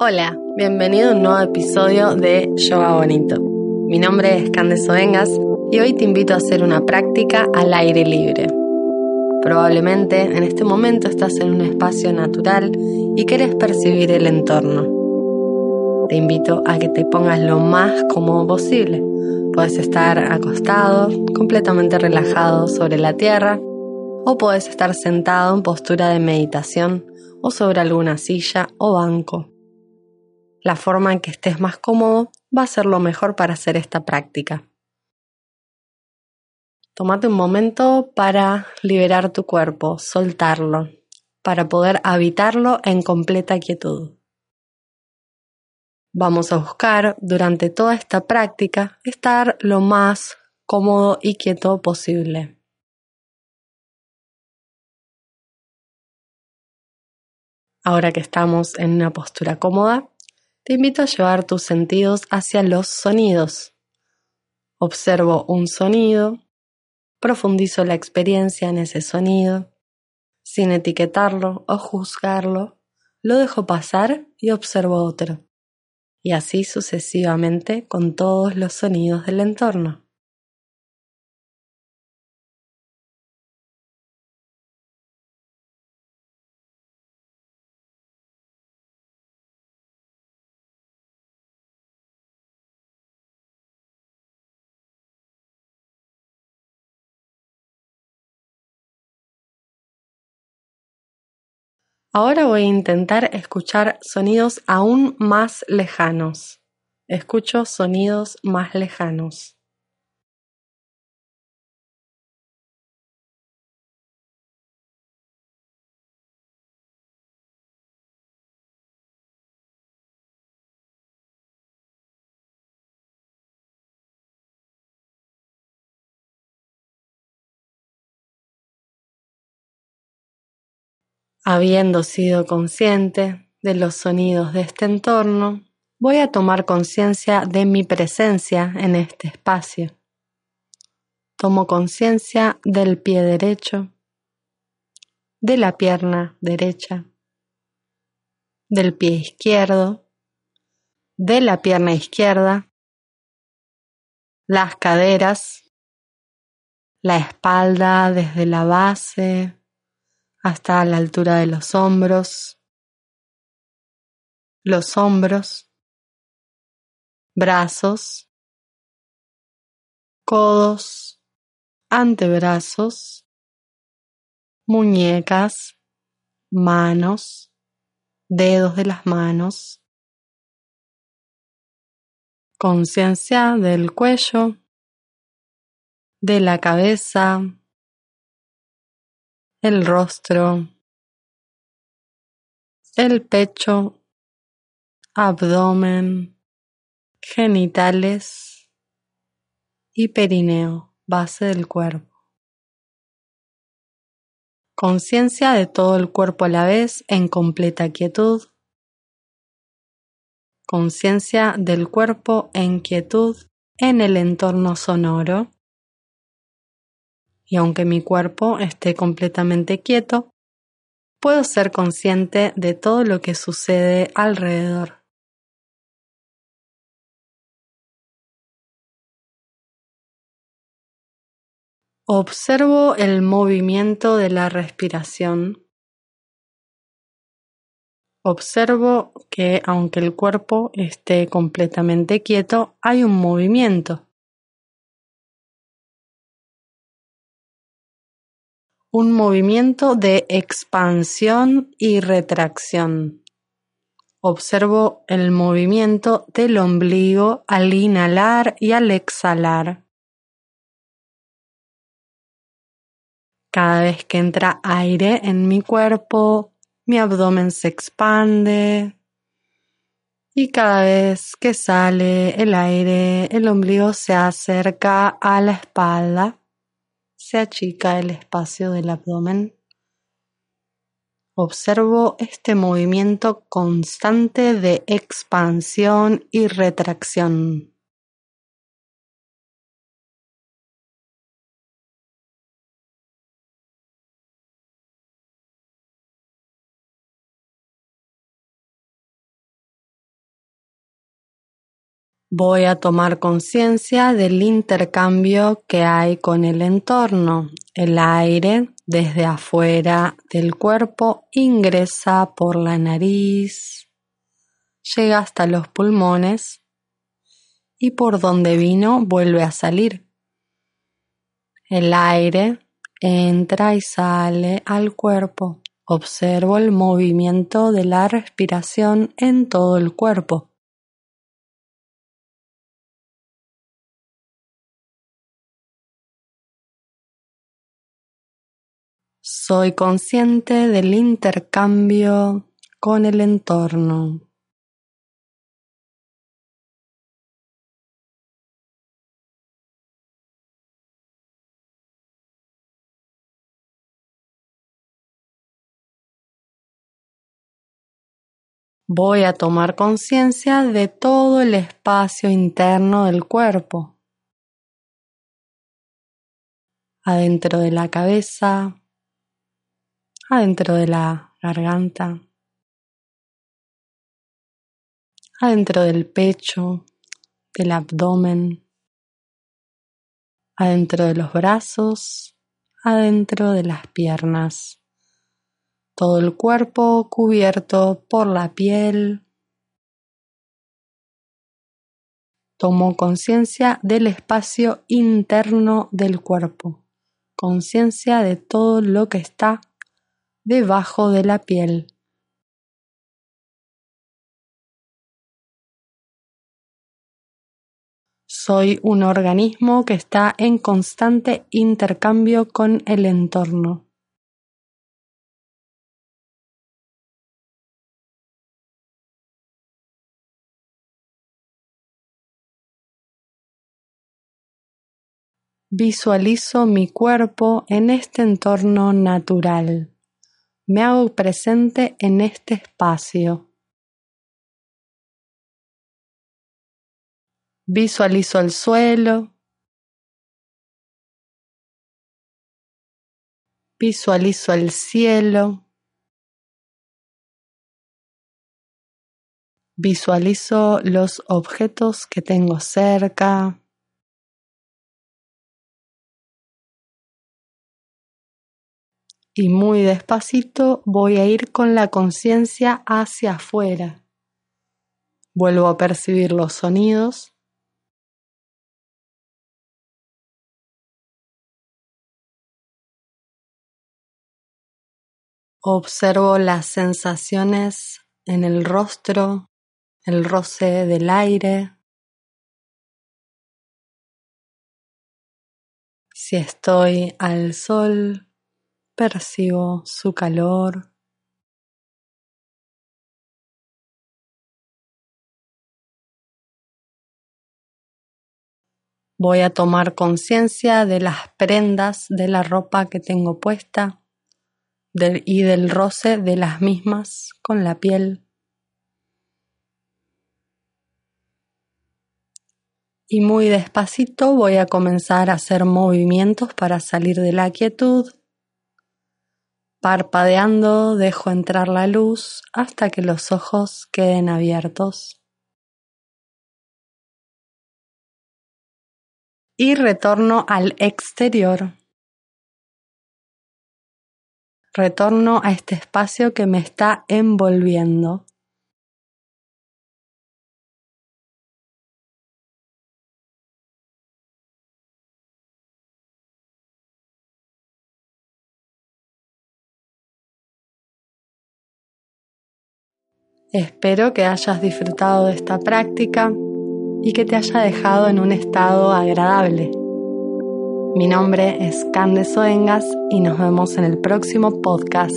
Hola, bienvenido a un nuevo episodio de Yoga Bonito. Mi nombre es Candeso Vengas y hoy te invito a hacer una práctica al aire libre. Probablemente en este momento estás en un espacio natural y quieres percibir el entorno. Te invito a que te pongas lo más cómodo posible. Puedes estar acostado, completamente relajado sobre la tierra, o puedes estar sentado en postura de meditación o sobre alguna silla o banco. La forma en que estés más cómodo va a ser lo mejor para hacer esta práctica. Tómate un momento para liberar tu cuerpo, soltarlo, para poder habitarlo en completa quietud. Vamos a buscar durante toda esta práctica estar lo más cómodo y quieto posible. Ahora que estamos en una postura cómoda, te invito a llevar tus sentidos hacia los sonidos. Observo un sonido, profundizo la experiencia en ese sonido, sin etiquetarlo o juzgarlo, lo dejo pasar y observo otro, y así sucesivamente con todos los sonidos del entorno. Ahora voy a intentar escuchar sonidos aún más lejanos. Escucho sonidos más lejanos. Habiendo sido consciente de los sonidos de este entorno, voy a tomar conciencia de mi presencia en este espacio. Tomo conciencia del pie derecho, de la pierna derecha, del pie izquierdo, de la pierna izquierda, las caderas, la espalda desde la base hasta la altura de los hombros, los hombros, brazos, codos, antebrazos, muñecas, manos, dedos de las manos, conciencia del cuello, de la cabeza, el rostro, el pecho, abdomen, genitales y perineo, base del cuerpo. Conciencia de todo el cuerpo a la vez en completa quietud. Conciencia del cuerpo en quietud en el entorno sonoro y aunque mi cuerpo esté completamente quieto, puedo ser consciente de todo lo que sucede alrededor. Observo el movimiento de la respiración. Observo que aunque el cuerpo esté completamente quieto, hay un movimiento. Un movimiento de expansión y retracción. Observo el movimiento del ombligo al inhalar y al exhalar. Cada vez que entra aire en mi cuerpo, mi abdomen se expande y cada vez que sale el aire, el ombligo se acerca a la espalda se achica el espacio del abdomen. Observo este movimiento constante de expansión y retracción. Voy a tomar conciencia del intercambio que hay con el entorno. El aire desde afuera del cuerpo ingresa por la nariz, llega hasta los pulmones y por donde vino vuelve a salir. El aire entra y sale al cuerpo. Observo el movimiento de la respiración en todo el cuerpo. Soy consciente del intercambio con el entorno. Voy a tomar conciencia de todo el espacio interno del cuerpo. Adentro de la cabeza, adentro de la garganta, adentro del pecho, del abdomen, adentro de los brazos, adentro de las piernas, todo el cuerpo cubierto por la piel. Tomo conciencia del espacio interno del cuerpo, conciencia de todo lo que está debajo de la piel. Soy un organismo que está en constante intercambio con el entorno. Visualizo mi cuerpo en este entorno natural. Me hago presente en este espacio. Visualizo el suelo. Visualizo el cielo. Visualizo los objetos que tengo cerca. Y muy despacito voy a ir con la conciencia hacia afuera. Vuelvo a percibir los sonidos. Observo las sensaciones en el rostro, el roce del aire. Si estoy al sol, percibo su calor. Voy a tomar conciencia de las prendas de la ropa que tengo puesta y del roce de las mismas con la piel. Y muy despacito voy a comenzar a hacer movimientos para salir de la quietud Parpadeando dejo entrar la luz hasta que los ojos queden abiertos. Y retorno al exterior. Retorno a este espacio que me está envolviendo. Espero que hayas disfrutado de esta práctica y que te haya dejado en un estado agradable. Mi nombre es Candes Oengas y nos vemos en el próximo podcast.